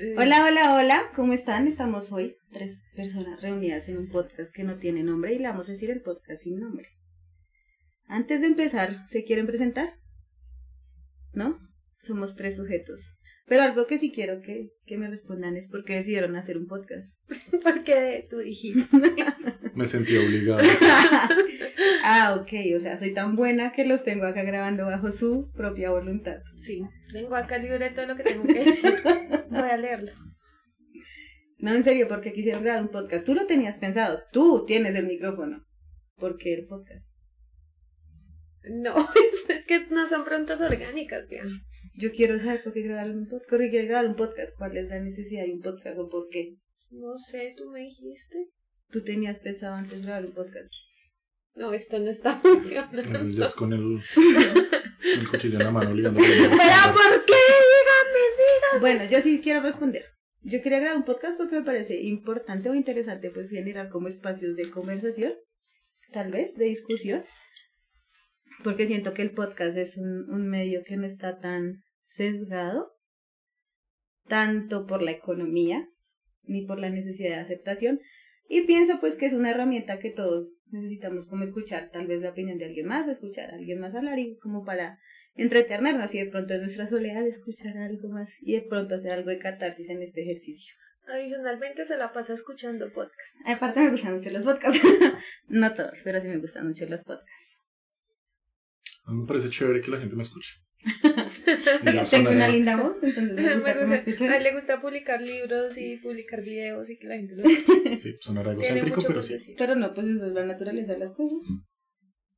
Eh, hola, hola, hola, ¿cómo están? Estamos hoy tres personas reunidas en un podcast que no tiene nombre y le vamos a decir el podcast sin nombre. Antes de empezar, ¿se quieren presentar? ¿No? Somos tres sujetos. Pero algo que sí quiero que, que me respondan es por qué decidieron hacer un podcast. Porque tú dijiste. me sentí obligado. ah, ok, o sea, soy tan buena que los tengo acá grabando bajo su propia voluntad. Sí, tengo acá libre todo lo que tengo que decir. Voy a leerlo. No, en serio, porque quisieron grabar un podcast. Tú lo tenías pensado, tú tienes el micrófono. ¿Por qué el podcast? No, es, que no son preguntas orgánicas, vean. Yo quiero saber por qué grabar un podcast. ¿Por qué grabar un podcast? ¿Cuál es la necesidad de un podcast o por qué? No sé, tú me dijiste. Tú tenías pensado antes grabar un podcast. No, esto no está funcionando. Ya es con el, el cuchillo en la mano ligando. ¿Pero por qué? Dígame, dígame. Bueno, yo sí quiero responder. Yo quería grabar un podcast porque me parece importante o interesante pues generar como espacios de conversación, tal vez, de discusión, porque siento que el podcast es un, un medio que no está tan sesgado, tanto por la economía, ni por la necesidad de aceptación. Y pienso pues que es una herramienta que todos necesitamos como escuchar tal vez la opinión de alguien más, escuchar a alguien más hablar y como para entretenernos y de pronto en nuestra soledad escuchar algo más y de pronto hacer algo de catarsis en este ejercicio. Adicionalmente se la pasa escuchando podcasts. Aparte me gustan mucho los podcasts. no todos, pero sí me gustan mucho los podcasts. A mí me parece chévere que la gente me escuche. Tengo una linda voz, entonces me gusta, A él le gusta publicar libros y publicar videos y que la gente lo escuche. Sí, sonará egocéntrico, pero sí. Pero no, pues eso es la naturaleza de las cosas.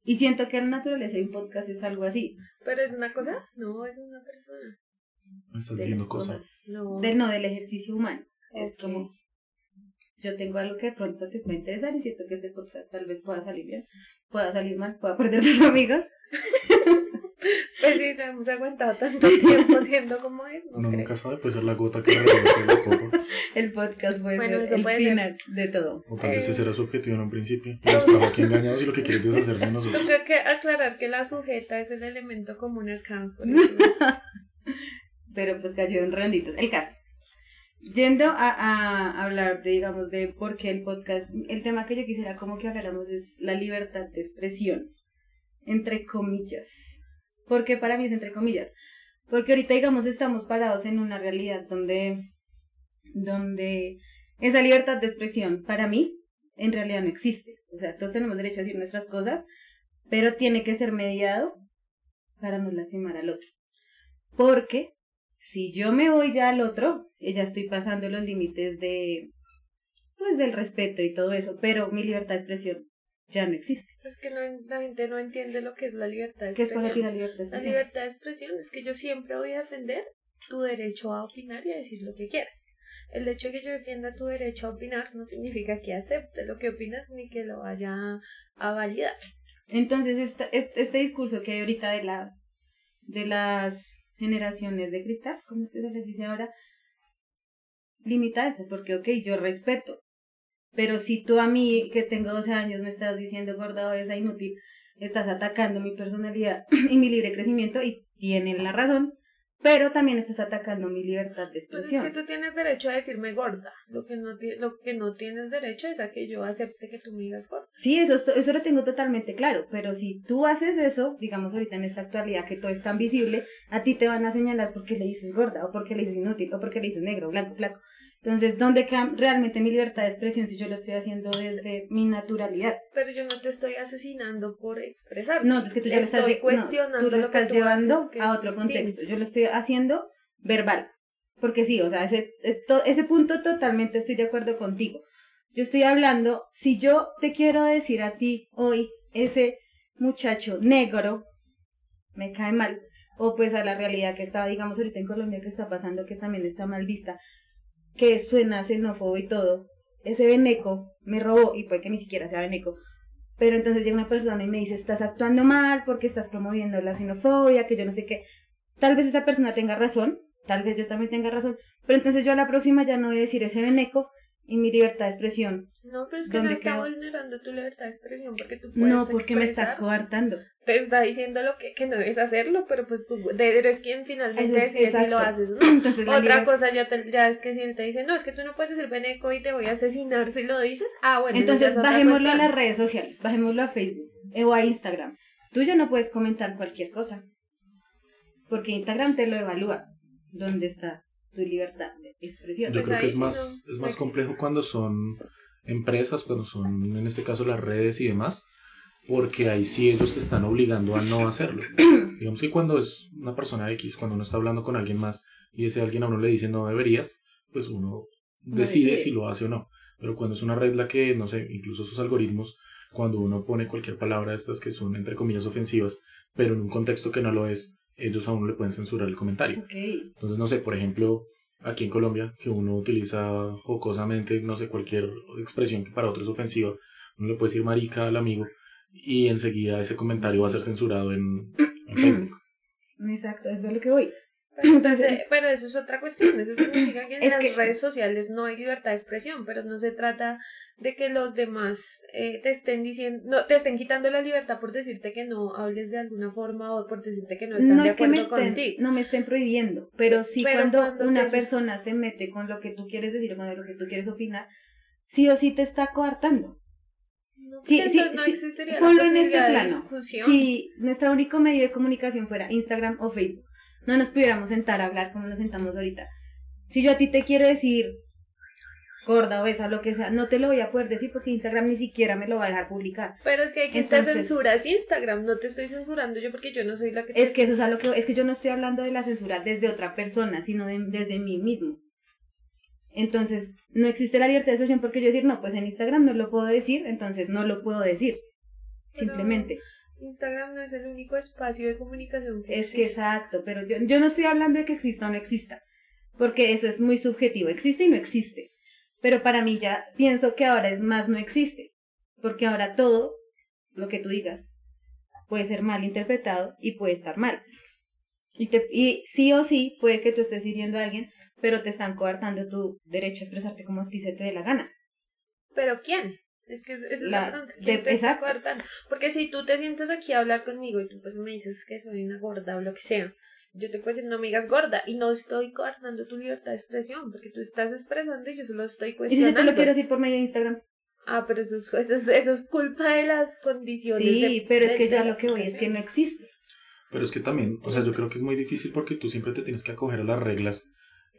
Y siento que la naturaleza de un podcast es algo así. ¿Pero es una cosa? No, es una persona. No estás diciendo cosas. No. no, del ejercicio humano. Es como yo tengo algo que de pronto te puede interesar y siento que este podcast tal vez pueda salir bien, pueda salir mal, pueda perder tus amigos. Pues sí, no hemos aguantado tanto tiempo siendo como es. No Uno nunca sabe, puede ser la gota que el. El podcast puede ser el final de todo. O tal vez ese era su objetivo en un principio. Y estaba aquí engañados y lo que quiere es deshacerse de nosotros. Tengo que aclarar que la sujeta es el elemento común al campo. Pero pues cayó en renditos. El caso. Yendo a, hablar de, digamos, de por qué el podcast, el tema que yo quisiera como que habláramos es la libertad de expresión, entre comillas. porque para mí es entre comillas? Porque ahorita, digamos, estamos parados en una realidad donde, donde esa libertad de expresión, para mí, en realidad no existe. O sea, todos tenemos derecho a decir nuestras cosas, pero tiene que ser mediado para no lastimar al otro. Porque si yo me voy ya al otro, ya estoy pasando los límites de, pues, del respeto y todo eso, pero mi libertad de expresión ya no existe. Es que la gente no entiende lo que es la libertad de expresión. ¿Qué es la libertad de expresión? La libertad de expresión es que yo siempre voy a defender tu derecho a opinar y a decir lo que quieras. El hecho de que yo defienda tu derecho a opinar no significa que acepte lo que opinas ni que lo vaya a validar. Entonces, este, este discurso que hay ahorita de la de las generaciones de cristal, como es que se les dice ahora, limita eso, porque ok, yo respeto, pero si tú a mí, que tengo 12 años, me estás diciendo gorda o esa inútil, estás atacando mi personalidad y mi libre crecimiento y tienen la razón, pero también estás atacando mi libertad de expresión. Pues es que tú tienes derecho a decirme gorda. Lo que no, lo que no tienes derecho es a que yo acepte que tú me digas gorda. Sí, eso, eso lo tengo totalmente claro. Pero si tú haces eso, digamos ahorita en esta actualidad que todo es tan visible, a ti te van a señalar porque le dices gorda, o porque le dices inútil, o porque le dices negro, blanco, blanco. Entonces, ¿dónde queda realmente mi libertad de expresión si yo lo estoy haciendo desde mi naturalidad? Pero yo no te estoy asesinando por expresar. No, es que tú ya lo estás, no, tú lo estás llevando a otro contexto. Yo lo estoy haciendo verbal. Porque sí, o sea, ese, ese punto totalmente estoy de acuerdo contigo. Yo estoy hablando, si yo te quiero decir a ti hoy, ese muchacho negro, me cae mal, o pues a la realidad que está, digamos, ahorita en Colombia que está pasando, que también está mal vista, que suena xenófobo y todo, ese veneco me robó, y puede que ni siquiera sea veneco, pero entonces llega una persona y me dice, estás actuando mal porque estás promoviendo la xenofobia, que yo no sé qué. Tal vez esa persona tenga razón, tal vez yo también tenga razón, pero entonces yo a la próxima ya no voy a decir ese veneco y mi libertad de expresión. No, pues que no ¿Dónde está vulnerando tu libertad de expresión porque tú puedes No, porque me está coartando. Te está diciendo lo que, que no debes hacerlo, pero pues tú de- eres quien finalmente es- decide si lo haces no. Entonces Otra cosa ya, te- ya es que si él te dice, no, es que tú no puedes decir veneco y te voy a asesinar si lo dices. Ah, bueno. Entonces bajémoslo a las redes sociales, bajémoslo a Facebook eh, o a Instagram. Tú ya no puedes comentar cualquier cosa. Porque Instagram te lo evalúa. ¿Dónde está tu libertad de expresión? Yo Pues creo que es más, no- es más complejo cuando son empresas, cuando son en este caso las redes y demás, porque ahí sí ellos te están obligando a no hacerlo. Digamos que cuando es una persona X, cuando uno está hablando con alguien más y ese alguien a uno le dice no deberías, pues uno No decide decide. si lo hace o no. Pero cuando es una red la que, no sé, incluso sus algoritmos, cuando uno pone cualquier palabra de estas que son entre comillas ofensivas, pero en un contexto que no lo es, ellos a uno le pueden censurar el comentario. Entonces, no sé, por ejemplo, aquí en Colombia, que uno utiliza jocosamente, no sé, cualquier expresión que para otro es ofensiva, uno le puede decir marica al amigo y enseguida ese comentario va a ser censurado en, en Facebook. Exacto, eso es lo que voy. Entonces- pero eso es otra cuestión. Eso significa que en Es las que- redes sociales no hay libertad de expresión, pero no se trata de que los demás eh, te estén diciendo, no, te estén quitando la libertad por decirte que no hables de alguna forma o por decirte que no están No de es que me acuerdo estén, no me estén prohibiendo, pero sí Pero cuando, cuando una te- persona se mete con lo que tú quieres decir o con lo que tú quieres opinar, sí o sí te está coartando. No, Sí, porque sí, no sí. Ponlo en este plano. Si nuestro único medio de comunicación fuera Instagram o Facebook, no nos pudiéramos sentar a hablar como nos sentamos ahorita. Si yo a ti te quiero decir gorda, obesa, lo que sea, no te lo voy a poder decir porque Instagram ni siquiera me lo va a dejar publicar. Pero es que hay quien te censura es Instagram, no te estoy censurando yo porque yo no soy la que te Es que eso es a lo que es que yo no estoy hablando de la censura desde otra persona, sino de- desde mí mismo. Entonces, no existe la libertad de expresión porque yo decir, no, pues en Instagram no lo puedo decir, entonces no lo puedo decir. Pero- Simplemente. Instagram no es el único espacio de comunicación que Es que exacto, pero yo, yo no estoy hablando de que exista o no exista, porque eso es muy subjetivo, existe y no existe. Pero para mí ya pienso que ahora es más no existe, porque ahora todo lo que tú digas puede ser mal interpretado y puede estar mal. Y, te, y sí o sí puede que tú estés hiriendo a alguien, pero te están coartando tu derecho a expresarte como a ti se te dé la gana. Pero ¿quién? Es que esa es la, La- pregunta. ¿Quién de- te está exacto. coartando? Porque si tú te sientas aquí a hablar conmigo y tú pues me dices que soy una gorda o lo que sea, yo te puedo decir no me digas gorda y no estoy coartando tu libertad de expresión porque tú estás expresando y yo solo estoy Y si yo cuestionando. te lo quiero decir por medio de Instagram. Ah, pero eso es, eso es, eso es culpa de las condiciones. Sí, de- pero es que yo lo que voy es que no existe. Pero es que también, o sea, yo creo que es muy difícil porque tú siempre te tienes que acoger a las reglas,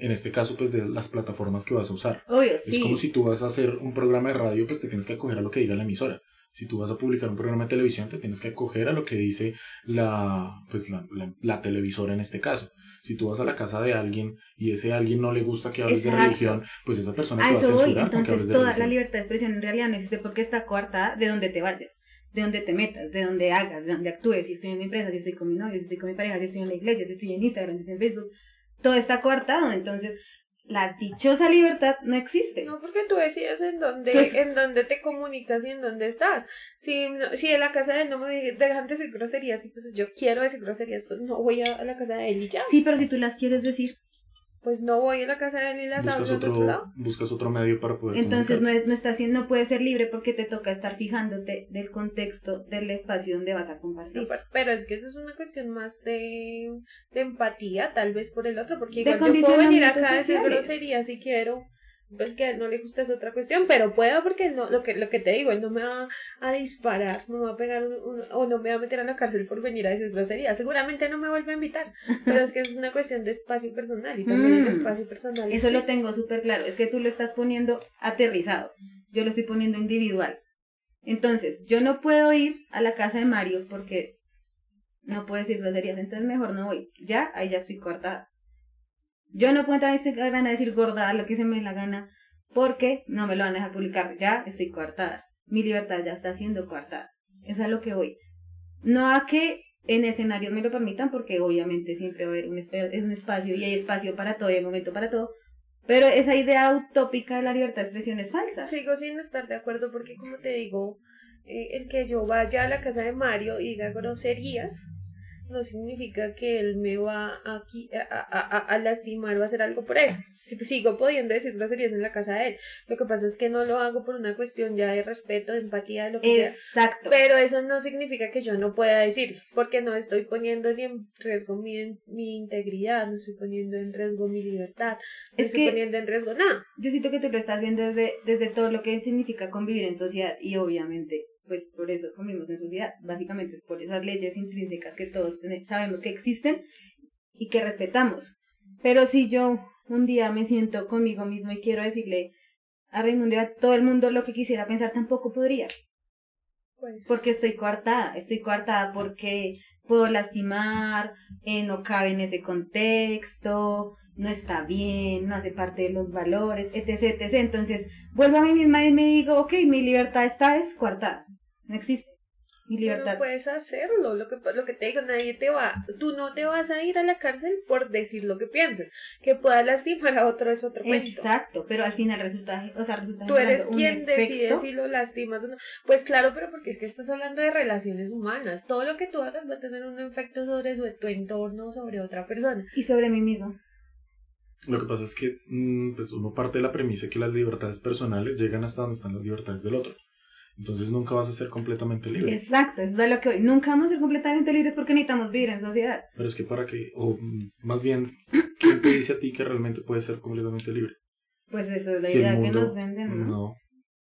en este caso, pues de las plataformas que vas a usar. Obvio, Es sí. como si tú vas a hacer un programa de radio, pues te tienes que acoger a lo que diga la emisora. Si tú vas a publicar un programa de televisión, te tienes que acoger a lo que dice la, pues la, la, la televisora en este caso. Si tú vas a la casa de alguien y ese alguien no le gusta que hables de religión, pues esa persona A te va a voy. Entonces, toda la libertad de expresión en realidad no existe porque está coartada de donde te vayas, de donde te metas, de donde hagas, de donde actúes. Si estoy en mi empresa, si estoy con mi novio, si estoy con mi pareja, si estoy en la iglesia, si estoy en Instagram, si estoy en Facebook. Todo está coartado. Entonces, la dichosa libertad no existe. No, porque tú decides en dónde, en dónde te comunicas y en dónde estás. Si, no- si en la casa de él no me dejan decir groserías y pues yo quiero decir groserías, pues no voy a, a la casa de él y ya. Sí, pero si tú las quieres decir, Pues no voy a la casa de él y las Buscas hablo en otro otro, lado. buscas otro medio para poder entonces no, no está haciendo, no puedes ser libre porque te toca estar fijándote del contexto del espacio donde vas a compartir. No, pero, es que eso es una cuestión más de, de empatía, tal vez por el otro, porque De igual yo puedo venir acá a decir groserías si quiero. Pues que a él no le gusta es otra cuestión, pero puedo porque no, lo que lo que te digo, él no me va a disparar, no me va a pegar un- un- o no me va a meter a la cárcel por venir a decir groserías. Seguramente no me vuelve a invitar, pero es que es una cuestión de espacio personal y también Mm. espacio personal. Eso lo tengo súper claro. Es que tú lo estás poniendo aterrizado. Yo lo estoy poniendo individual. Entonces, yo no puedo ir a la casa de Mario porque no puedo decir groserías. Entonces, mejor no voy. Ya, ahí ya estoy cortada. Yo no puedo entrar a Instagram a decir gorda lo que se me dé la gana porque no me lo van a dejar publicar. Ya estoy coartada. Mi libertad ya está siendo coartada. Es a lo que voy. No a que en escenarios me lo permitan porque obviamente siempre va a haber un, espacio y hay espacio para todo y hay momento para todo. Pero esa idea utópica de la libertad de expresión es falsa. Sigo sin estar de acuerdo porque, como te digo, eh, el que yo vaya a la casa de Mario y diga groserías, no significa que él me va aquí a, a, a, lastimar o a hacer algo por eso. Sigo pudiendo decir groserías en la casa de él. Lo que pasa es que no lo hago por una cuestión ya de respeto, de empatía, de lo que Exacto. Pero eso no significa que yo no pueda decir, porque no estoy poniendo ni en riesgo mi, mi integridad, no estoy poniendo en riesgo mi libertad, no estoy poniendo en riesgo nada. Yo siento que tú lo estás viendo desde, desde todo lo que significa convivir en sociedad y obviamente pues por eso convivimos en sociedad, básicamente es por esas leyes intrínsecas que todos sabemos que existen y que respetamos. Pero si yo un día me siento conmigo mismo y quiero decirle a Raimundo y a todo el mundo lo que quisiera pensar, tampoco podría. Pues porque estoy coartada, estoy coartada porque puedo lastimar, eh, no cabe en ese contexto, no está bien, no hace parte de los valores, etc, etc. Entonces, vuelvo a mí misma y me digo, ok, mi libertad está es coartada. No existe. Mi libertad. no puedes hacerlo. Lo que, lo que te digo, nadie te va. Tú no te vas a ir a la cárcel por decir lo que piensas. Que pueda lastimar a otro es otro cuento. Exacto, pero al final resulta. O sea, resulta Tú eres quien decide si lo lastimas o no. Pues claro, pero porque es que estás hablando de relaciones humanas. Todo lo que tú hagas va a tener un efecto sobre tu entorno, sobre otra persona. Y sobre mí mismo. Lo que pasa es que mm, pues uno parte de la premisa que las libertades personales llegan hasta donde están las libertades del otro. Entonces nunca vas a ser completamente libre. Exacto, eso es lo que hoy. Nunca vamos a ser completamente libres porque necesitamos vivir en sociedad. Pero es que para qué, o mm, más bien, ¿quién te dice a ti que realmente puedes ser completamente libre? Pues eso es la idea que nos venden, ¿no? No,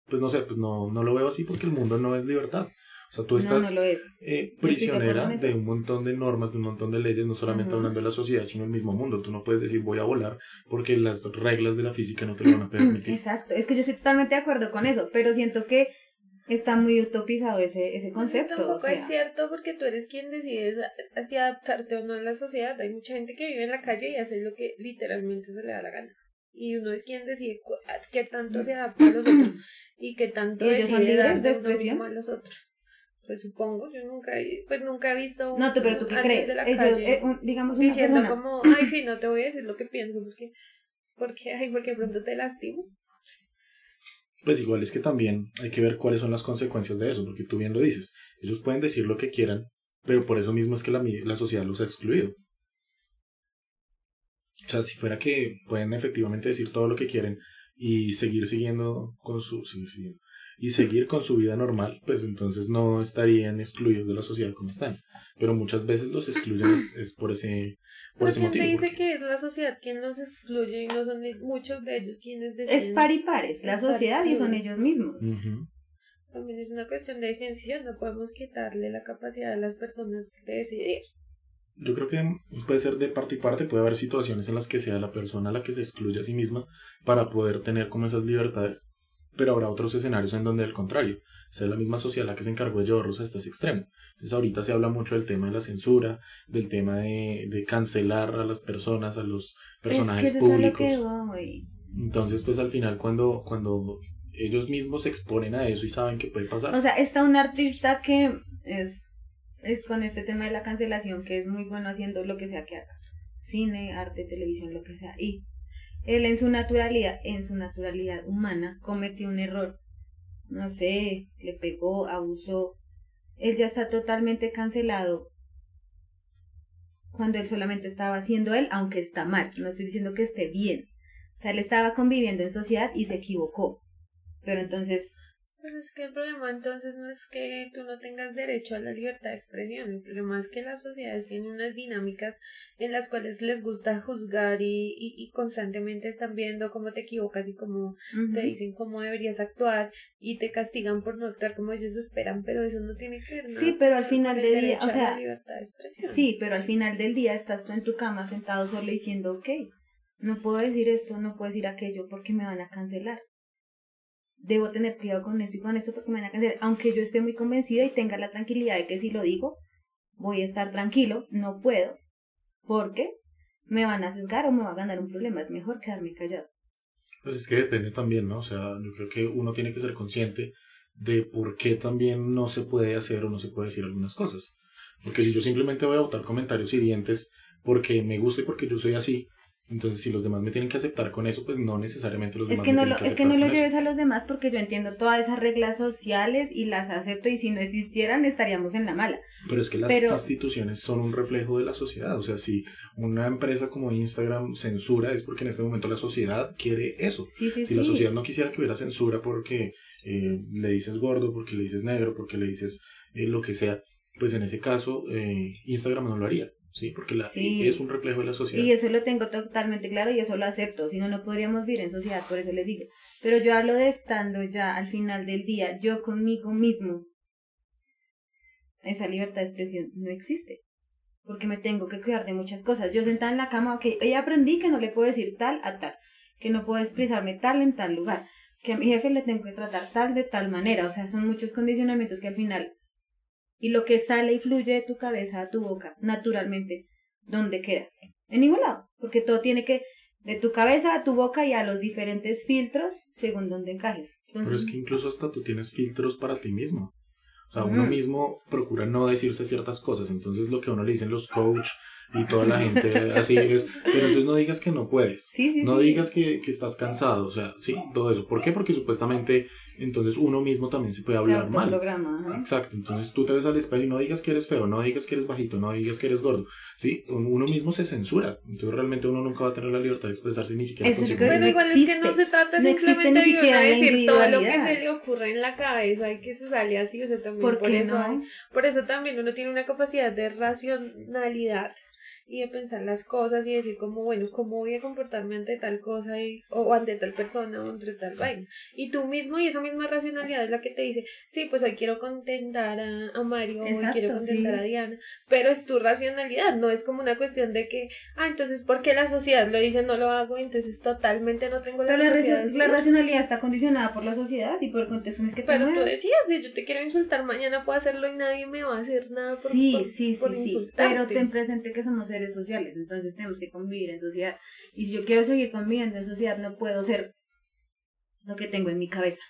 pues no sé, pues no, no lo veo así porque el mundo no es libertad. O sea, tú estás eh, prisionera de un montón de normas, de un montón de leyes, no solamente hablando de la sociedad, sino el mismo mundo. Tú no puedes decir voy a volar porque las reglas de la física no te lo van a permitir. Exacto, es que yo estoy totalmente de acuerdo con eso, pero siento que está muy utopizado ese, ese concepto. tampoco es cierto porque tú eres quien decides si adaptarte o no a la sociedad. Hay mucha gente que vive en la calle y hace lo que literalmente se le da la gana. Y uno es quien decide qué tanto se adapta a los otros y qué tanto decide dar de expresión a los otros. Pues supongo, yo nunca, pues nunca he visto No, pero tú qué crees? Ellos, eh, digamos una diciendo como, ay, sí, no te voy a decir lo que pienso porque, porque, ay, porque pronto te lastimo. Pues igual es que también hay que ver cuáles son las consecuencias de eso, porque tú bien lo dices. Ellos pueden decir lo que quieran, pero por eso mismo es que la, la sociedad los ha excluido. O sea, si fuera que pueden efectivamente decir todo lo que quieren y seguir siguiendo con su y seguir con su vida normal, pues entonces no estarían excluidos de la sociedad como están. Pero muchas veces los excluyen es por ese por ese motivo. dice que es la sociedad quien los excluye y no son muchos de ellos quienes deciden. Es par y pares, la sociedad y son ellos mismos. También es una cuestión de decisión, no podemos quitarle la capacidad a las personas de decidir. Yo creo que puede ser de parte y parte, puede haber situaciones en las que sea la persona la que se excluye a sí misma para poder tener como esas libertades, pero habrá otros escenarios en donde al contrario, sea la misma sociedad la que se encargó de llevarlos hasta ese extremo. Entonces ahorita se habla mucho del tema de la censura, del tema de, de cancelar a las personas, a los personajes públicos. Entonces pues al final cuando, cuando ellos mismos se exponen a eso y saben que puede pasar. O sea, está un artista que es, es con este tema de la cancelación, que es muy bueno haciendo lo que sea que haga. Cine, arte, televisión, lo que sea. Y él en su naturalidad, en su naturalidad humana, cometió un error no sé, le pegó, abusó, él ya está totalmente cancelado cuando él solamente estaba haciendo él, aunque está mal, no estoy diciendo que esté bien. O sea, él estaba conviviendo en sociedad y se equivocó. Pero entonces pero es que el problema entonces no es que tú no tengas derecho a la libertad de expresión, el problema es que las sociedades tienen unas dinámicas en las cuales les gusta juzgar y, y, constantemente están viendo cómo te equivocas y cómo te dicen cómo deberías actuar y te castigan por no actuar como ellos esperan, pero eso no tiene que ver nada. Sí, pero al final del día, o sea, sí, pero al final del día estás tú en tu cama sentado solo diciendo, ok, no puedo decir esto, no puedo decir aquello porque me van a cancelar debo tener cuidado con esto y con esto porque me van a cancelar, aunque yo esté muy convencida y tenga la tranquilidad de que si lo digo, voy a estar tranquilo, no puedo, porque me van a sesgar o me va a ganar un problema, es mejor quedarme callado. Pues es que depende también, ¿no? O sea, yo creo que uno tiene que ser consciente de por qué también no se puede hacer o no se puede decir algunas cosas. Porque si yo simplemente voy a botar comentarios hirientes porque me gusta y porque yo soy así, Entonces, si los demás me tienen que aceptar con eso, pues no necesariamente los Es demás que me no tienen lo, que es que no lo con eso. lleves a los demás porque yo entiendo todas esas reglas sociales y las acepto y si no existieran estaríamos en la mala. Pero es que las Pero- instituciones son un reflejo de la sociedad. O sea, si una empresa como Instagram censura es porque en este momento la sociedad quiere eso. Sí, sí, Si sí. la sociedad no quisiera que hubiera censura porque eh, le dices gordo, porque le dices negro, porque le dices eh, lo que sea, pues en ese caso eh, Instagram no lo haría. ¿Sí? Porque la, Sí. es un reflejo de la sociedad. Y eso lo tengo totalmente claro y eso lo acepto, si no, no podríamos vivir en sociedad, por eso les digo. Pero yo hablo de estando ya al final del día, yo conmigo mismo. Esa libertad de expresión no existe. Porque me tengo que cuidar de muchas cosas. Yo sentada en la cama, ok, hoy aprendí que no le puedo decir tal a tal, que no puedo expresarme tal en tal lugar, que a mi jefe le tengo que tratar tal de tal manera. O sea, son muchos condicionamientos que al final y lo que sale y fluye de tu cabeza a tu boca, naturalmente, ¿dónde queda? En ningún lado, porque todo tiene que, de tu cabeza a tu boca y a los diferentes filtros, según donde encajes. Pero Entonces, es que incluso hasta tú tienes filtros para ti mismo. O sea, uno mismo procura no decirse ciertas cosas. Entonces lo que a uno le dicen los coach y toda la gente así es, pero entonces no digas que no puedes. sí, sí, No sí. digas que, que estás cansado, o sea, sí, todo eso. ¿Por qué? Porque supuestamente entonces uno mismo también se puede Se hablar mal. ajá. Exacto, entonces tú te ves al espejo y no digas que eres feo, no digas que eres bajito, no digas que eres gordo, ¿sí? Uno mismo se censura, entonces realmente uno nunca va a tener la libertad de expresarse ni siquiera es Pero no igual es que no se trata No simplemente de uno decir todo lo que se le ocurre en la cabeza y que se sale así, o sea, también ¿Por por, qué eso, no? por eso también uno tiene una capacidad de racionalidad y de pensar las cosas y decir como, bueno, ¿cómo voy a comportarme ante tal cosa y, o ante tal persona o ante tal vaina? Y tú mismo y esa misma racionalidad es la que te dice, sí, pues hoy quiero contentar a, a Mario, hoy Exacto, quiero contentar sí. a Diana, pero es tu racionalidad, no es como una cuestión de que, ah, entonces porque la sociedad lo dice no lo hago, entonces totalmente no tengo la Pero la, raci- la racionalidad está condicionada por la sociedad y por el contexto en el que Pero tú decías, si yo te quiero insultar mañana puedo hacerlo y nadie me va a hacer nada por Sí, por- sí, por sí, sí. insultarte. Pero ten presente que somos seres sociales, entonces tenemos que convivir en sociedad. Y si yo quiero seguir conviviendo en sociedad, no puedo ser lo que tengo en mi cabeza.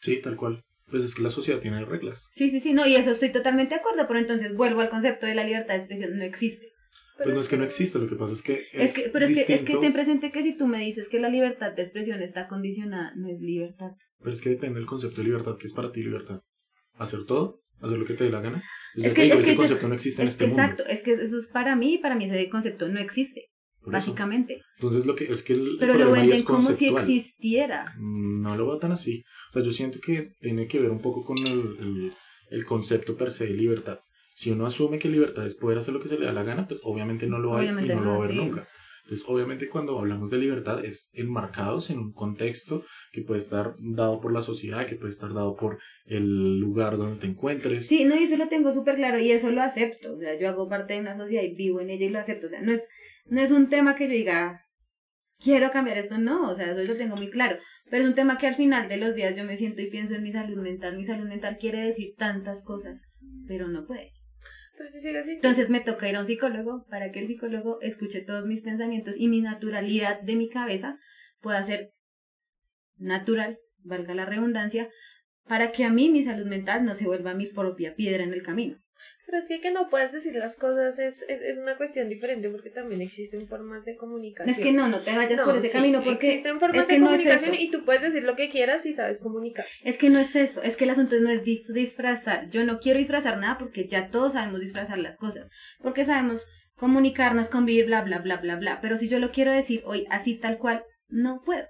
Sí, tal cual. Pues es que la sociedad tiene reglas. Sí, sí, sí, no, y eso estoy totalmente de acuerdo, pero entonces vuelvo al concepto de la libertad de expresión, no existe. Pero Pues no es que no existe, lo que pasa es que Es, que, pero es que, es que ten presente que si tú me dices que la libertad de expresión está condicionada, no es libertad. Pero es que depende del concepto de libertad, que es para ti libertad. ¿Hacer todo? ¿Hacer lo que te dé la gana? Es que- te digo, es ese que yo- concepto no existe en Es este que mundo. exacto, es que eso es para mí, para mí ese concepto no existe, Por eso. básicamente. Entonces lo que es que el Pero lo venden como si existiera. Mm, No lo veo tan así. O sea, yo siento que tiene que ver un poco con el, el, el concepto per se de libertad. Si uno asume que libertad es poder hacer lo que se le da la gana, pues obviamente no lo hay y no, lo va a haber sí. nunca. Entonces, obviamente cuando hablamos de libertad es enmarcados en un contexto que puede estar dado por la sociedad, que puede estar dado por el lugar donde te encuentres. Sí, no, y eso lo tengo súper claro y eso lo acepto. O sea, yo hago parte de una sociedad y vivo en ella y lo acepto. O sea, no es, no es un tema que yo diga, quiero cambiar esto, no. O sea, eso lo tengo muy claro. Pero es un tema que al final de los días yo me siento y pienso en mi salud mental. Mi salud mental quiere decir tantas cosas, pero no puede. Entonces me toca ir a un psicólogo para que el psicólogo escuche todos mis pensamientos y mi naturalidad de mi cabeza pueda ser natural, valga la redundancia, para que a mí mi salud mental no se vuelva mi propia piedra en el camino. Pero es que que no puedas decir las cosas es, es, es una cuestión diferente porque también existen formas de comunicación. Es que no, no te vayas No, por ese sí, camino porque existen formas es que de no es comunicación y tú puedes decir lo que quieras si sabes comunicar. Es que no es eso, es que el asunto no es disfrazar. Yo no quiero disfrazar nada porque ya todos sabemos disfrazar las cosas. Porque sabemos comunicarnos, convivir, bla, bla, bla, bla, bla. Pero si yo lo quiero decir hoy así tal cual, no puedo.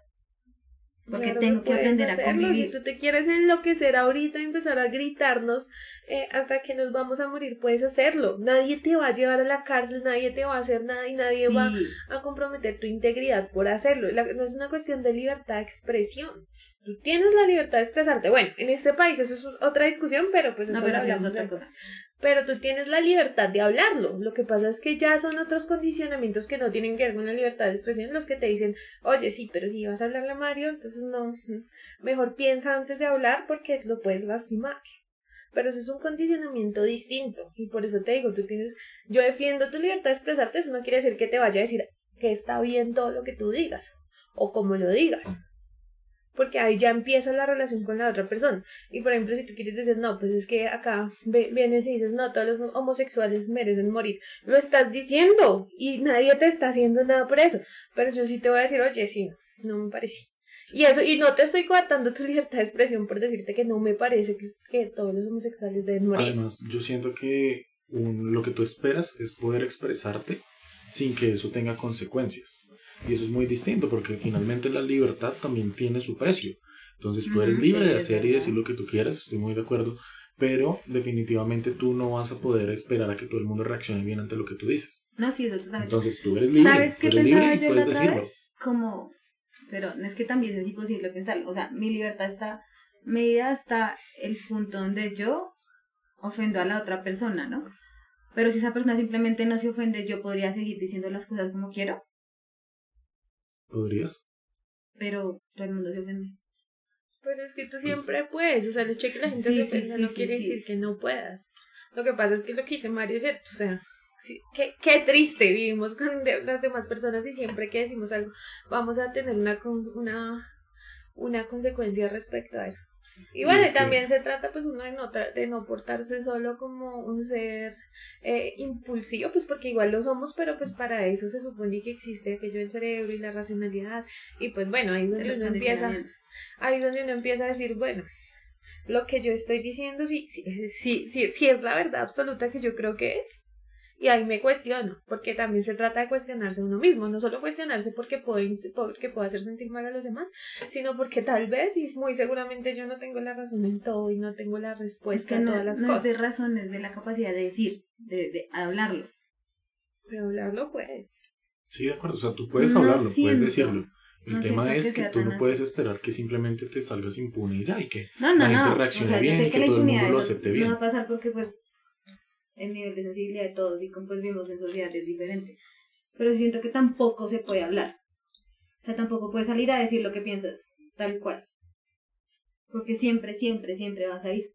Porque Claro tengo que aprender a hacerlo. convivir. Si tú te quieres enloquecer ahorita y empezar a gritarnos eh, hasta que nos vamos a morir, puedes hacerlo. Nadie te va a llevar a la cárcel, nadie te va a hacer nada y nadie va a comprometer tu integridad por hacerlo. La- no es una cuestión de libertad de expresión. Tú tienes la libertad de expresarte. Bueno, en este país eso es otra discusión, pero pues eso No, pero es otra cosa. Pero tú tienes la libertad de hablarlo. Lo que pasa es que ya son otros condicionamientos que no tienen que ver con la libertad de expresión los que te dicen, oye, sí, pero si vas a hablarle a Mario, entonces no, mejor piensa antes de hablar porque lo puedes lastimar. Pero eso es un condicionamiento distinto. Y por eso te digo, tú tienes, yo defiendo tu libertad de expresarte, eso no quiere decir que te vaya a decir que está bien todo lo que tú digas o como lo digas. Porque ahí ya empieza la relación con la otra persona. Y por ejemplo, si tú quieres decir, no, pues es que acá vienes y dices, no, todos los homosexuales merecen morir, lo estás diciendo y nadie te está haciendo nada por eso. Pero yo sí te voy a decir, oye, sí, no me parece. Y eso, y no te estoy coartando tu libertad de expresión por decirte que no me parece que, todos los homosexuales deben morir. Además, yo siento que lo que tú esperas es poder expresarte sin que eso tenga consecuencias. Y eso es muy distinto porque finalmente la libertad también tiene su precio. Entonces tú eres libre de hacer y decir lo que tú quieras, estoy muy de acuerdo, pero definitivamente tú no vas a poder esperar a que todo el mundo reaccione bien ante lo que tú dices. No, sí, eso totalmente. Entonces tú eres libre. ¿Sabes qué pensaba yo la otra vez? Como, pero es que también es imposible pensarlo. O sea, mi libertad está medida hasta el punto donde yo ofendo a la otra persona, ¿no? Pero si esa persona simplemente no se ofende, yo podría seguir diciendo las cosas como quiero. ¿Podrías? Pero todo el mundo se ofende. Pero es que tú pues siempre puedes, o sea, el hecho de que la gente se ofenda no quiere decir que no puedas. Lo que pasa es que lo que dice Mario es cierto, o sea, qué, qué triste vivimos con las demás personas y siempre que decimos algo vamos a tener una, una, una consecuencia respecto a eso. Y bueno, también se trata pues uno de no, de no portarse solo como un ser eh, impulsivo, pues porque igual lo somos, pero pues para eso se supone que existe aquello del cerebro y la racionalidad. Y pues bueno, ahí donde uno empieza, ahí donde uno empieza a decir, bueno, lo que yo estoy diciendo sí, sí, sí, sí, sí es la verdad absoluta que yo creo que es. Y ahí me cuestiono, porque también se trata de cuestionarse uno mismo, no solo cuestionarse porque puedo, porque puedo hacer sentir mal a los demás, sino porque tal vez y muy seguramente yo no tengo la razón en todo y no tengo la respuesta es a todas las cosas. Es de razones, de la capacidad de decir, de, de hablarlo. Pero hablarlo pues. Sí, de acuerdo, o sea, tú puedes hablarlo, puedes decirlo. El tema es que, tú no puedes esperar que simplemente te salgas impune y ya, y que no, no, la gente reaccione bien y que, todo el mundo lo acepte bien. No va a pasar porque pues el nivel de sensibilidad de todos y como pues vimos en sociedad es diferente. Pero siento que tampoco se puede hablar. O sea, tampoco puedes salir a decir lo que piensas, tal cual. Porque siempre, siempre, siempre vas a ir.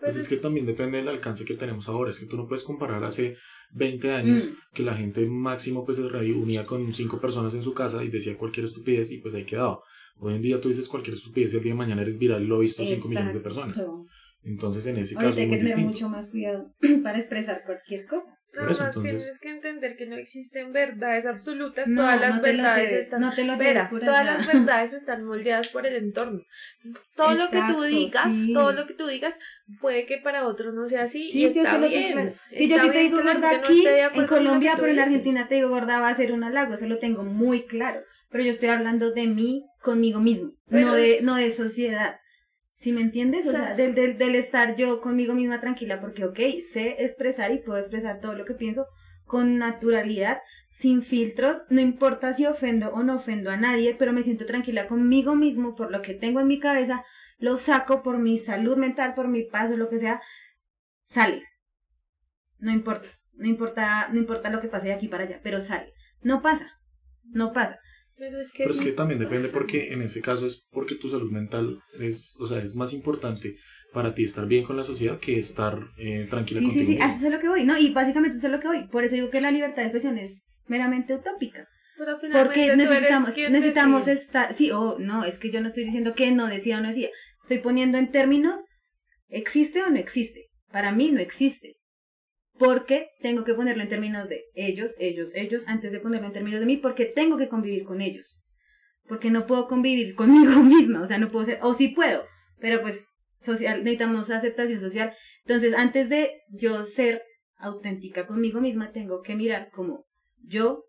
Pues es que también depende del alcance que tenemos ahora. Es que tú no puedes comparar hace 20 años mm. que la gente máximo pues se reunía con cinco personas en su casa y decía cualquier estupidez y pues ahí quedado. Hoy en día tú dices cualquier estupidez y el día de mañana eres viral y lo ha visto 5 millones de personas. Entonces, en ese caso. hay que tener mucho más cuidado para expresar cualquier cosa. Nada más tienes que entender que no existen verdades absolutas, todas las verdades están. No te lo todas las verdades están moldeadas por el entorno. todo lo que tú digas, todo lo que tú digas, puede que para otro no sea así. Sí, y está bien. Si yo te digo gorda aquí, en Colombia, pero en Argentina te digo gorda va a ser un halago, eso lo tengo muy claro. Pero yo estoy hablando de mí conmigo mismo, no de, no de sociedad. ¿Sí me entiendes? O, sea, del, del, del, estar yo conmigo misma tranquila, porque, ok, sé expresar y puedo expresar todo lo que pienso con naturalidad, sin filtros, no importa si ofendo o no ofendo a nadie, pero me siento tranquila conmigo mismo por lo que tengo en mi cabeza, lo saco por mi salud mental, por mi paz o lo que sea, sale. No importa, no importa, no importa lo que pase de aquí para allá, pero sale. No pasa, no pasa. Pero es que, es que también depende porque en ese caso es porque tu salud mental es, o sea, es más importante para ti estar bien con la sociedad que estar eh, tranquila sí, contigo. Sí, sí, sí, eso es lo que voy, ¿no? Y básicamente eso es lo que voy. Por eso digo que la libertad de expresión es meramente utópica. Pero finalmente porque necesitamos, necesitamos estar, sí, o no, es que yo no estoy diciendo que no decía o no decía, estoy poniendo en términos, ¿existe o no existe? Para mí no existe porque tengo que ponerlo en términos de ellos, ellos, ellos, antes de ponerlo en términos de mí, porque tengo que convivir con ellos. Porque no puedo convivir conmigo misma, o sea, no puedo ser, o sí puedo, pero pues social, necesitamos aceptación social. Entonces, antes de yo ser auténtica conmigo misma, tengo que mirar cómo yo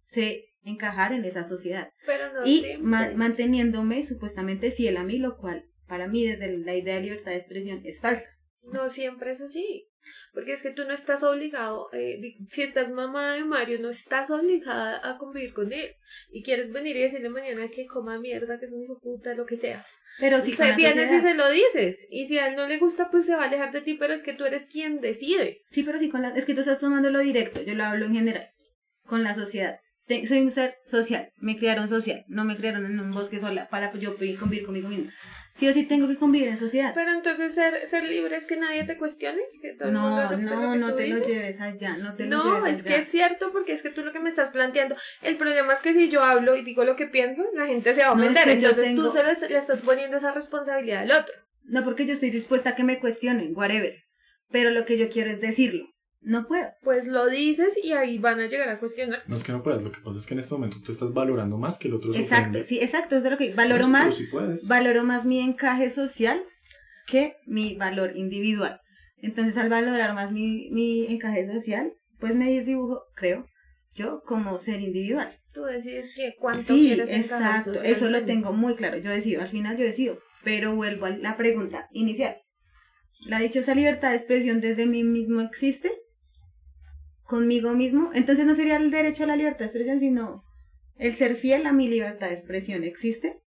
sé encajar en esa sociedad. y manteniéndome supuestamente fiel a mí, lo cual para mí desde la idea de libertad de expresión es falsa. No siempre es así. Porque es que tú no estás obligado, eh, si estás mamá de Mario, no estás obligada a convivir con él. Y quieres venir y decirle mañana que coma mierda, que es un hijo puta, lo que sea. Pero si se vienes y se lo dices. Y si a él no le gusta, pues se va a alejar de ti, pero es que tú eres quien decide. Sí, pero sí con la, es que tú estás tomando lo directo, yo lo hablo en general, con la sociedad. te- soy un ser social, me criaron social, no me criaron en un bosque sola para yo convivir conmigo mismo. Sí o sí tengo que convivir en sociedad. Pero entonces ser, ser libre es que nadie te cuestione, que todo el mundo No, no, no te lo lleves allá, no te lo No, lleves es que es cierto porque es que tú lo que me estás planteando, el problema es que si yo hablo y digo lo que pienso, la gente se va a No, es ofender, que yo entonces tengo- tú solo le estás poniendo esa responsabilidad al otro. No, porque yo estoy dispuesta a que me cuestionen, whatever. Pero lo que yo quiero es decirlo. No puedo. Pues lo dices y ahí van a llegar a cuestionar. No es que no puedas, lo que pasa es que en este momento tú estás valorando más que el otro Exacto, ofende. sí, exacto. Eso es lo que valoro más. sí. Valoro más mi encaje social que mi valor individual. Entonces, al valorar más mi, mi encaje social, pues me dibujo, creo, yo como ser individual. Tú decides que cuánto Sí, quieres exacto. Eso lo tengo muy claro. Yo decido, al final yo decido. Pero vuelvo a la pregunta inicial. ¿La dichosa libertad de expresión desde mí mismo existe? ¿Conmigo mismo? Entonces no sería el derecho a la libertad de expresión, sino el ser fiel a mi libertad de expresión. ¿Existe?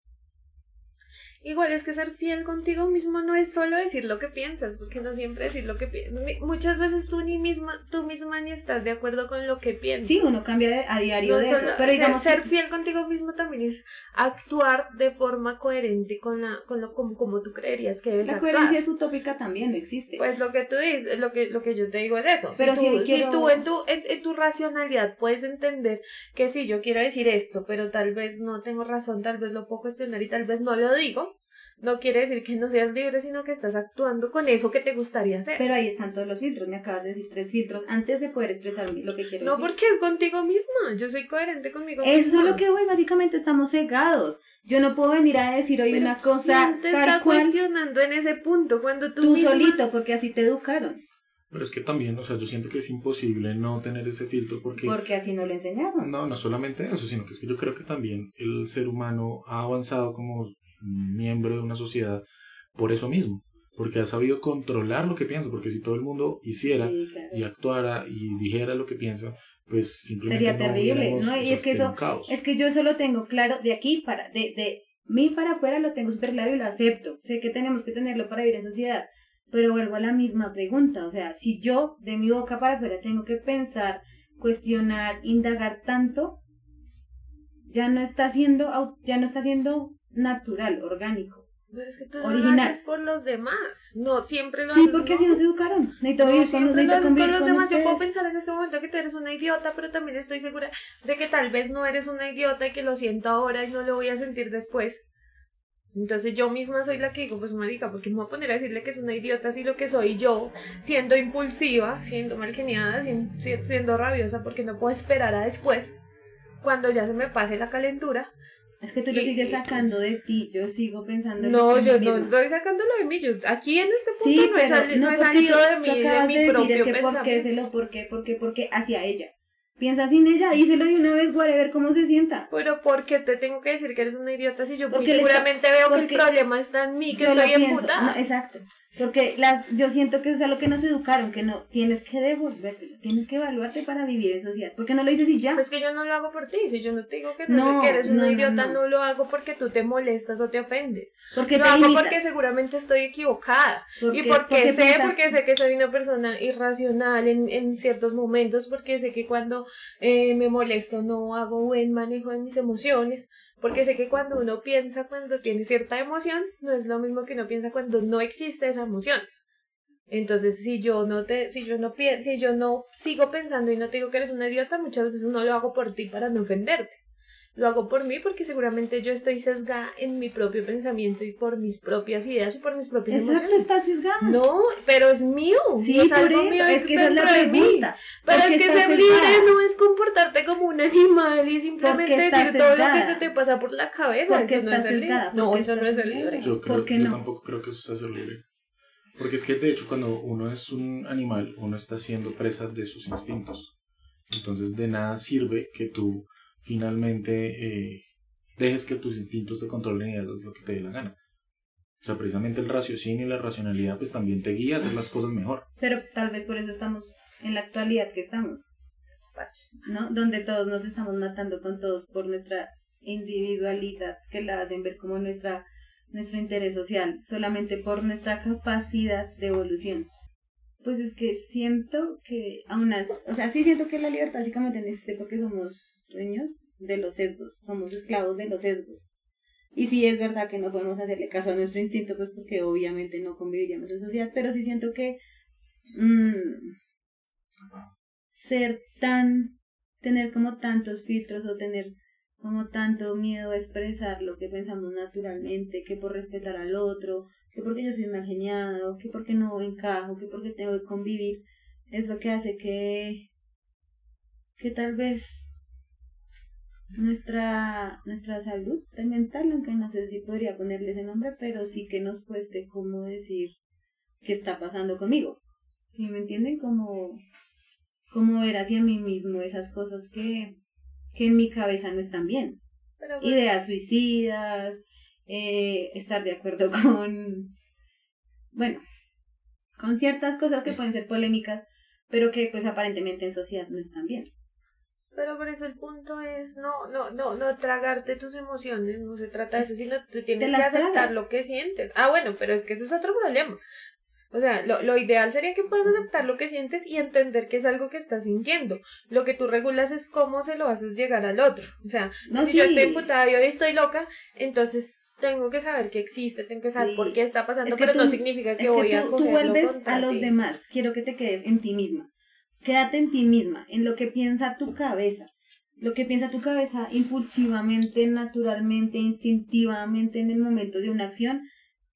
Igual es que ser fiel contigo mismo no es solo decir lo que piensas, porque no siempre decir lo que piensas. Muchas veces tú ni misma, tú misma ni estás de acuerdo con lo que piensas. Sí, uno cambia de- a diario No de eso. Pero ser- digamos, ser, fiel contigo mismo también es actuar de forma coherente con la, con lo como, como tú creerías que debes la actuar. coherencia es utópica también, no existe. Pues lo que tú dices, lo que, lo que yo te digo es eso. Pero si, si tú, quiero- si tú en tu, en, en tu racionalidad puedes entender que sí, yo quiero decir esto, pero tal vez no tengo razón, tal vez lo puedo cuestionar y tal vez no lo digo, no quiere decir que no seas libre, sino que estás actuando con eso que te gustaría hacer. Pero ahí están todos los filtros. Me acabas de decir tres filtros antes de poder expresar lo que quiero no decir. porque es contigo misma, yo soy coherente conmigo Eso misma. es lo que voy, básicamente estamos cegados. Yo no puedo venir a decir hoy Pero una cosa ¿quién te tal está cual cuestionando en ese punto cuando tú, tú misma- solito, porque así te educaron, Pero es que también, o sea, yo siento que es imposible no tener ese filtro porque... porque así no lo enseñaron. No, no solamente eso, sino que es que yo creo que también el ser humano ha avanzado como miembro de una sociedad por eso mismo, porque ha sabido controlar lo que piensa, porque si todo el mundo hiciera Sí, claro. y actuara y dijera lo que piensa, pues simplemente Sería no terrible, hubiéramos- ¿no? o Y sea, es que eso-. Es que yo eso lo tengo claro de aquí para, de, de mí para afuera lo tengo súper claro y lo acepto. Sé que tenemos que tenerlo para vivir en sociedad, pero vuelvo a la misma pregunta. O sea, si yo de mi boca para afuera tengo que pensar, cuestionar, indagar tanto, ya no está siendo, ya no está siendo natural, orgánico. Pero es que tú no Original. lo haces por los demás, no siempre lo Sí, porque ¿no? así nos educaron. Necesito No, vivir con, siempre lo haces con los con demás. Yo puedo pensar en este momento que tú eres una idiota, pero también estoy segura de que tal vez no eres una idiota y que lo siento ahora y no lo voy a sentir después. Entonces yo misma soy la que digo, pues marica, porque me voy a poner a decirle que es una idiota si lo que soy yo, siendo impulsiva, siendo malgeniada, si- siendo rabiosa, porque no puedo esperar a después, cuando ya se me pase la calentura. Es que tú lo Y- sigues sacando de ti, yo sigo pensando en No, yo no estoy sacándolo de mí. Yo, aquí en este punto Sí, no, he pero sali- no no he porque salido tú, de mí, de acabas mi de decir propio es que por qué pensamiento. se lo, por qué, por qué, por qué hacia ella. Piensa sin ella, díselo de una vez, ver cómo se sienta. Pero ¿por qué te tengo que decir que eres una idiota si yo muy Porque está- seguramente veo que el porque problema está en mí, que estoy emputada? No, exacto. Porque las, yo siento que eso es lo que nos educaron, que no, tienes que devolvértelo, tienes que evaluarte para vivir en sociedad. ¿Por qué no lo dices y ya? Pues que yo no lo hago por ti, si yo no te digo que no, No, sé que eres no, no, idiota, no. no. lo hago porque tú te molestas o te ofendes. porque lo te hago limitas. porque seguramente estoy equivocada. Porque y porque, porque sé, piensas- porque sé que soy una persona irracional en, en ciertos momentos, porque sé que cuando eh, me molesto no hago buen manejo de mis emociones, porque sé que cuando uno piensa cuando tiene cierta emoción, no es lo mismo que uno piensa cuando no existe esa emoción. Entonces, si yo no te, si yo no si yo no sigo pensando y no te digo que eres una idiota, muchas veces no lo hago por ti para no ofenderte. Lo hago por mí porque seguramente yo estoy sesgada en mi propio pensamiento y por mis propias ideas y por mis propias Exacto, emociones. estás sesgada. No, pero es mío. Sí, es por algo mío es que esa es la pregunta. Pero ¿Por es que ser sesgada? libre no es comportarte como un animal y simplemente decir todo lo que se te pasa por la cabeza. Porque eso no es estás ser libre. sesgada, No, porque eso no es ser libre. Yo, creo, ¿Por qué yo no? tampoco creo que eso sea ser libre. Porque es que de hecho cuando uno es un animal, uno está siendo presa de sus instintos. Entonces de nada sirve que tú finalmente eh, dejes que tus instintos te controlen y hagas lo que te dé la gana. O sea, precisamente el raciocinio y la racionalidad pues también te guía a hacer las cosas mejor. Pero tal vez por eso estamos en la actualidad que estamos. ¿No? Donde todos nos estamos matando con todos por nuestra individualidad que la hacen ver como nuestra nuestro interés social, solamente por nuestra capacidad de evolución. Pues es que siento que aún así, o sea, sí siento que la libertad básicamente existe porque somos dueños de los sesgos, somos esclavos de los sesgos. Y sí es verdad que no podemos hacerle caso a nuestro instinto, pues porque obviamente no conviviríamos en sociedad, pero sí siento que mm, ser tan, tener como tantos filtros o tener como tanto miedo a expresar lo que pensamos naturalmente, que por respetar al otro, que porque yo soy mal geniado, que porque no encajo, que porque tengo que convivir, es lo que hace que, que tal vez nuestra, nuestra salud mental, aunque no sé si podría ponerle ese nombre, pero sí que nos cueste como decir qué está pasando conmigo. ¿Sí me entienden? Como, como ver hacia mí mismo esas cosas que, que en mi cabeza no están bien. Ideas suicidas, eh, estar de acuerdo con, bueno, con ciertas cosas que pueden ser polémicas, pero que pues aparentemente en sociedad no están bien. Pero por eso el punto es no, no, no, no tragarte tus emociones, no se trata de eso, sino tú tienes que aceptar lo que sientes. Ah, bueno, pero es que eso es otro problema. O sea, lo, lo ideal sería que puedas aceptar lo que sientes y entender que es algo que estás sintiendo. Lo que tú regulas es cómo se lo haces llegar al otro. O sea, si yo estoy emputada y hoy estoy loca, entonces tengo que saber que existe, tengo que saber por qué está pasando, pero no significa que voy a tú, tú vuelves a los demás. Quiero que te quedes en ti misma. Quédate en ti misma, en lo que piensa tu cabeza. Lo que piensa tu cabeza impulsivamente, naturalmente, instintivamente en el momento de una acción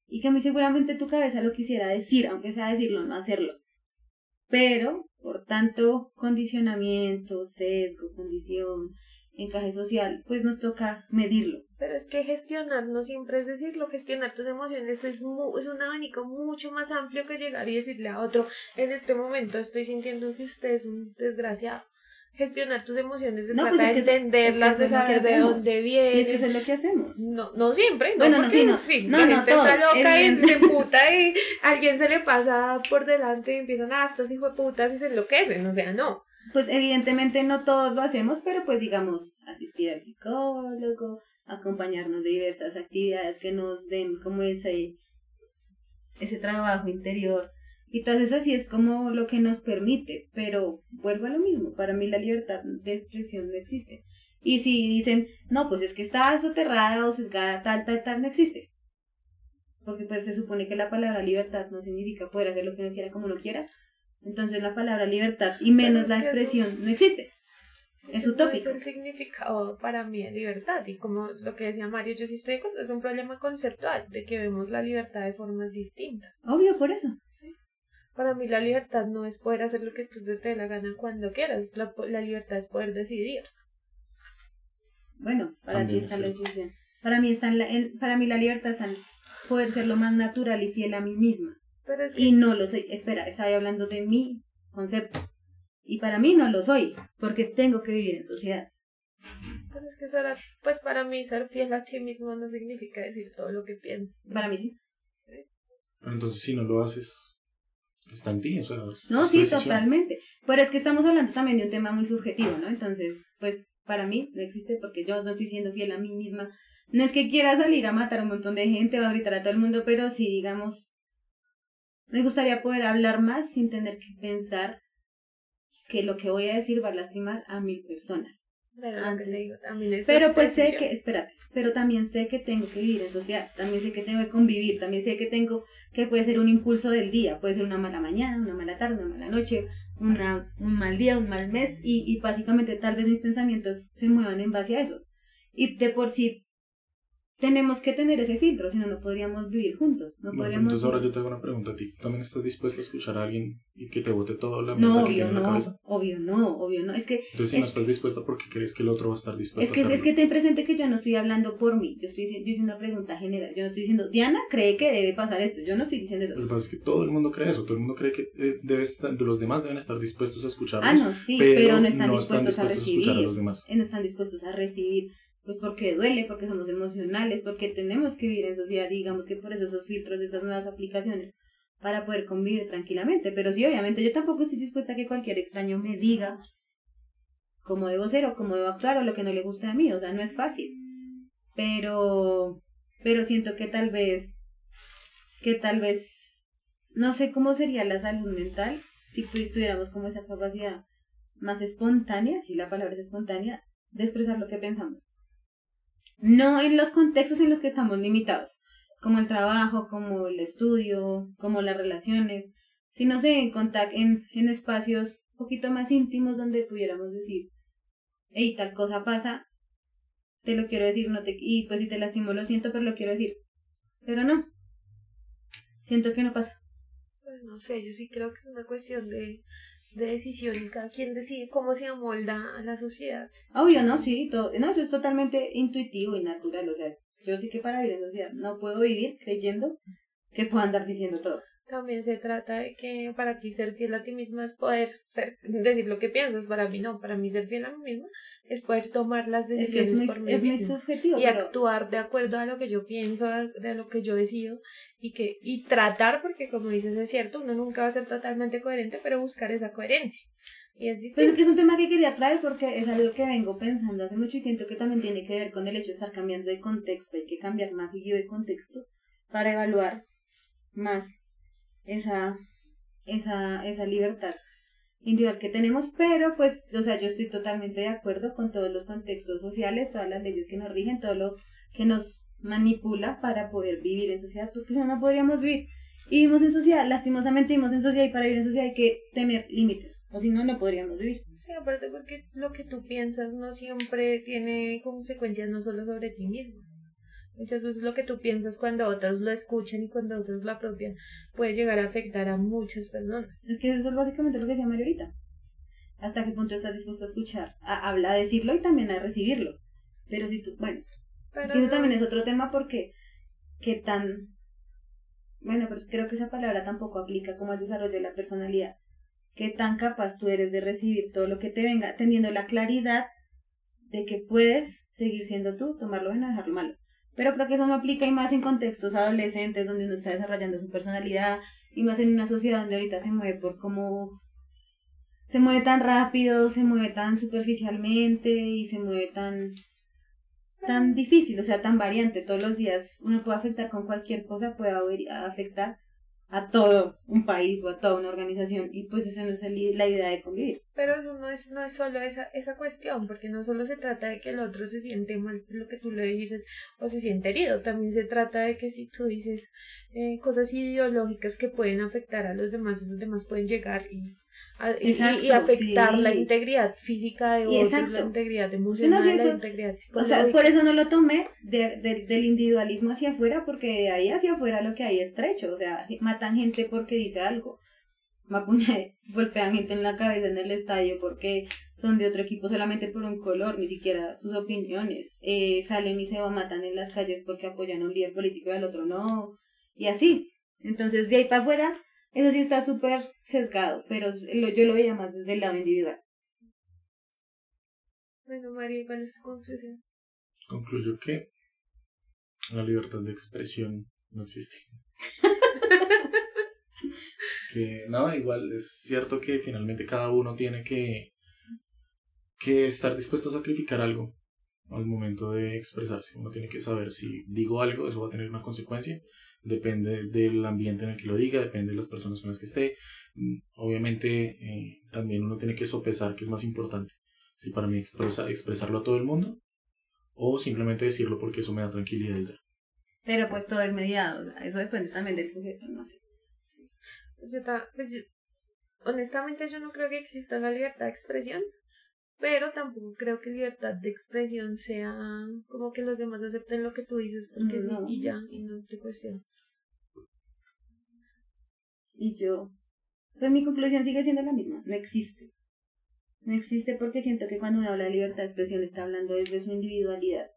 y que muy seguramente tu cabeza lo quisiera decir, aunque sea decirlo, no hacerlo. Pero, por tanto, condicionamiento, sesgo, condición, encaje social, pues nos toca medirlo. Pero es que gestionar no siempre es decirlo, gestionar tus emociones es, es un abanico mucho más amplio que llegar y decirle a otro, en este momento estoy sintiendo que usted es un desgraciado gestionar tus emociones, se no, trata pues de entenderlas, de saber de dónde vienen. Y es que eso es lo que hacemos. No, no siempre, no, bueno, no, sí, no, no, gente está loca y se puta y alguien se le pasa por delante y empiezan, ah, estos hijos de putas y se enloquecen, o sea, no. Pues evidentemente no todos lo hacemos, pero pues digamos, asistir al psicólogo, acompañarnos de diversas actividades que nos den como ese, ese trabajo interior y entonces así es como lo que nos permite, pero vuelvo a lo mismo, para mí la libertad de expresión no existe. Y si dicen, no, pues es que está soterrada o sesgada, tal, tal, tal, no existe. Porque pues se supone que la palabra libertad no significa poder hacer lo que uno quiera como uno quiera. Entonces la palabra libertad y menos la expresión no existe. Es utópico. Es el significado para mí de libertad. Y como lo que decía Mario, yo sí estoy de acuerdo, es un problema conceptual de que vemos la libertad de formas distintas. Obvio, por eso. Para mí la libertad no es poder hacer lo que tú te dé la gana cuando quieras. La, la libertad es poder decidir. Bueno, para ti está la decisión. Para mí, está la, para mí la libertad es poder ser lo más natural y fiel a mí misma. Y no lo soy. Espera, estaba hablando de mi concepto. Y para mí no lo soy, porque tengo que vivir en sociedad. Pero es que pues para mí ser fiel a ti mismo no significa decir todo lo que piensas. Para mí sí. Entonces si no lo haces, está en ti, o sea. No, sí, totalmente. Pero es que estamos hablando también de un tema muy subjetivo, ¿no? Entonces, pues para mí no existe porque yo no estoy siendo fiel a mí misma. No es que quiera salir a matar a un montón de gente o a gritar a todo el mundo, pero sí, digamos, me gustaría poder hablar más sin tener que pensar que lo que voy a decir va a lastimar a mil personas. Pero, pues sé que, espérate, pero también sé que tengo que vivir en sociedad, también sé que tengo que convivir, también sé que tengo que puede ser un impulso del día, puede ser una mala mañana, una mala tarde, una mala noche, una, un mal día, un mal mes, y, y básicamente tal vez mis pensamientos se muevan en base a eso. Y de por sí tenemos que tener ese filtro, si no, no podríamos vivir juntos. No podríamos entonces ahora yo te hago una pregunta a ti. ¿También estás dispuesto a escuchar a alguien y que te bote todo la no, obvio, que tiene no, en la cabeza? Obvio, no, obvio, no. Es que, entonces si no estás dispuesta, ¿por qué crees que el otro va a estar dispuesto es que, a Es que ten presente que yo no estoy hablando por mí. Yo estoy diciendo una pregunta general. Yo no estoy diciendo, Diana cree que debe pasar esto. Yo no estoy diciendo eso. Lo que pasa es que todo el mundo cree eso. Todo el mundo cree que debe estar, los demás deben estar dispuestos a escucharlos. Ah, no, sí, pero, no están dispuestos, a recibir. A los demás. No están dispuestos a recibir pues porque duele, porque somos emocionales, porque tenemos que vivir en sociedad, digamos que por eso esos filtros de esas nuevas aplicaciones, para poder convivir tranquilamente. Pero sí, obviamente yo tampoco estoy dispuesta a que cualquier extraño me diga cómo debo ser o cómo debo actuar o lo que no le gusta a mí, o sea, no es fácil. Pero, pero siento que tal vez, que tal vez, no sé cómo sería la salud mental si tuviéramos como esa capacidad más espontánea, si la palabra es espontánea, de expresar lo que pensamos. No en los contextos en los que estamos limitados, como el trabajo, como el estudio, como las relaciones, sino en, en, en espacios un poquito más íntimos donde pudiéramos decir, hey, tal cosa pasa, te lo quiero decir, no te, y pues si te lastimo lo siento, pero lo quiero decir. Pero no. Siento que no pasa. Pues no sé, yo sí creo que es una cuestión de, de decisión y cada quien decide cómo se amolda a la sociedad. Obvio, no, sí, todo, no, eso es totalmente intuitivo y natural, o sea, yo sí que para vivir en sociedad no puedo vivir creyendo que puedo andar diciendo todo. También se trata de que para ti ser fiel a ti misma es poder ser, decir lo que piensas. Para mí no, para mí ser fiel a mí misma es poder tomar las decisiones es, por mí es subjetivo, y actuar de acuerdo a lo que yo pienso, de lo que yo decido y que y tratar, porque como dices es cierto, uno nunca va a ser totalmente coherente, pero buscar esa coherencia. Y es distinto. Pues es un tema que quería traer porque es algo que vengo pensando hace mucho y siento que también tiene que ver con el hecho de estar cambiando de contexto. Hay que cambiar más y de contexto para evaluar más esa, esa, esa libertad individual que tenemos, pero pues, o sea, yo estoy totalmente de acuerdo con todos los contextos sociales, todas las leyes que nos rigen, todo lo que nos manipula para poder vivir en sociedad, porque si no, no podríamos vivir. Y vivimos en sociedad, lastimosamente vivimos en sociedad y para vivir en sociedad hay que tener límites, o si no, no podríamos vivir. Sí, aparte porque lo que tú piensas no siempre tiene consecuencias no solo sobre ti mismo. Muchas veces lo que tú piensas cuando otros lo escuchan y cuando otros lo apropian puede llegar a afectar a muchas personas. Es que eso es básicamente lo que decía Mario ahorita. ¿Hasta qué punto estás dispuesto a escuchar? A, hablar, a decirlo y también a recibirlo. Pero si tú, bueno, es que eso también es otro tema porque qué tan, bueno, pero creo que esa palabra tampoco aplica como al desarrollo de la personalidad. Qué tan capaz tú eres de recibir todo lo que te venga, teniendo la claridad de que puedes seguir siendo tú, tomarlo bueno, dejarlo malo. Pero creo que eso no aplica y más en contextos adolescentes donde uno está desarrollando su personalidad y más en una sociedad donde ahorita se mueve por cómo se mueve tan rápido, se mueve tan superficialmente y se mueve tan tan difícil, o sea, tan variante. Todos los días uno puede afectar con cualquier cosa, puede afectar a todo un país o a toda una organización y pues esa no es la idea de convivir. Pero eso no es, no es solo esa, esa cuestión, porque no solo se trata de que el otro se siente mal por lo que tú le dices o se siente herido, también se trata de que si tú dices eh, cosas ideológicas que pueden afectar a los demás, esos demás pueden llegar y y, afectar la integridad física de otros, la integridad emocional, la integridad psicológica. O sea, por eso no lo tomé de, del individualismo hacia afuera, porque de ahí hacia afuera lo que hay es estrecho. O sea, matan gente porque dice algo. golpean gente en la cabeza en el estadio porque son de otro equipo solamente por un color, ni siquiera sus opiniones. Eh, salen y se matan en las calles porque apoyan a un líder político y al otro no. Y así. Entonces, de ahí para afuera, eso sí está súper sesgado, pero yo lo veía más desde el lado individual. Bueno, María, ¿cuál es tu conclusión? Concluyo que la libertad de expresión no existe. que nada, igual es cierto que finalmente cada uno tiene que, que estar dispuesto a sacrificar algo al momento de expresarse. Uno tiene que saber si digo algo, eso va a tener una consecuencia depende del ambiente en el que lo diga, depende de las personas con las que esté. Mm, obviamente eh, también uno tiene que sopesar qué es más importante. Si para mí expresa, expresarlo a todo el mundo o simplemente decirlo porque eso me da tranquilidad. Pero pues todo es mediado, eso depende también del sujeto, no sé. Pues, pues honestamente yo no creo que exista la libertad de expresión, pero tampoco creo que libertad de expresión sea como que los demás acepten lo que tú dices porque sí y ya, y no te cuestionan. Y yo, pues mi conclusión sigue siendo la misma, no existe. No existe porque siento que cuando uno habla de libertad de expresión está hablando desde su individualidad.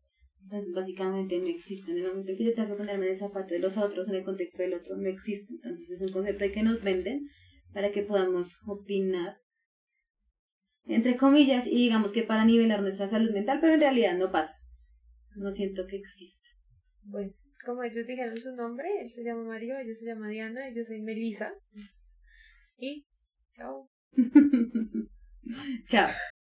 Entonces, básicamente no existe. En el momento que yo tengo que ponerme en el zapato de los otros, en el contexto del otro, no existe. Entonces, es un concepto que nos venden para que podamos opinar, entre comillas, y digamos que para nivelar nuestra salud mental, pero en realidad no pasa. No siento que exista. Bueno como ellos dijeron su nombre, él se llama Mario, ella se llama Diana, yo soy Melissa. Y chao. chao.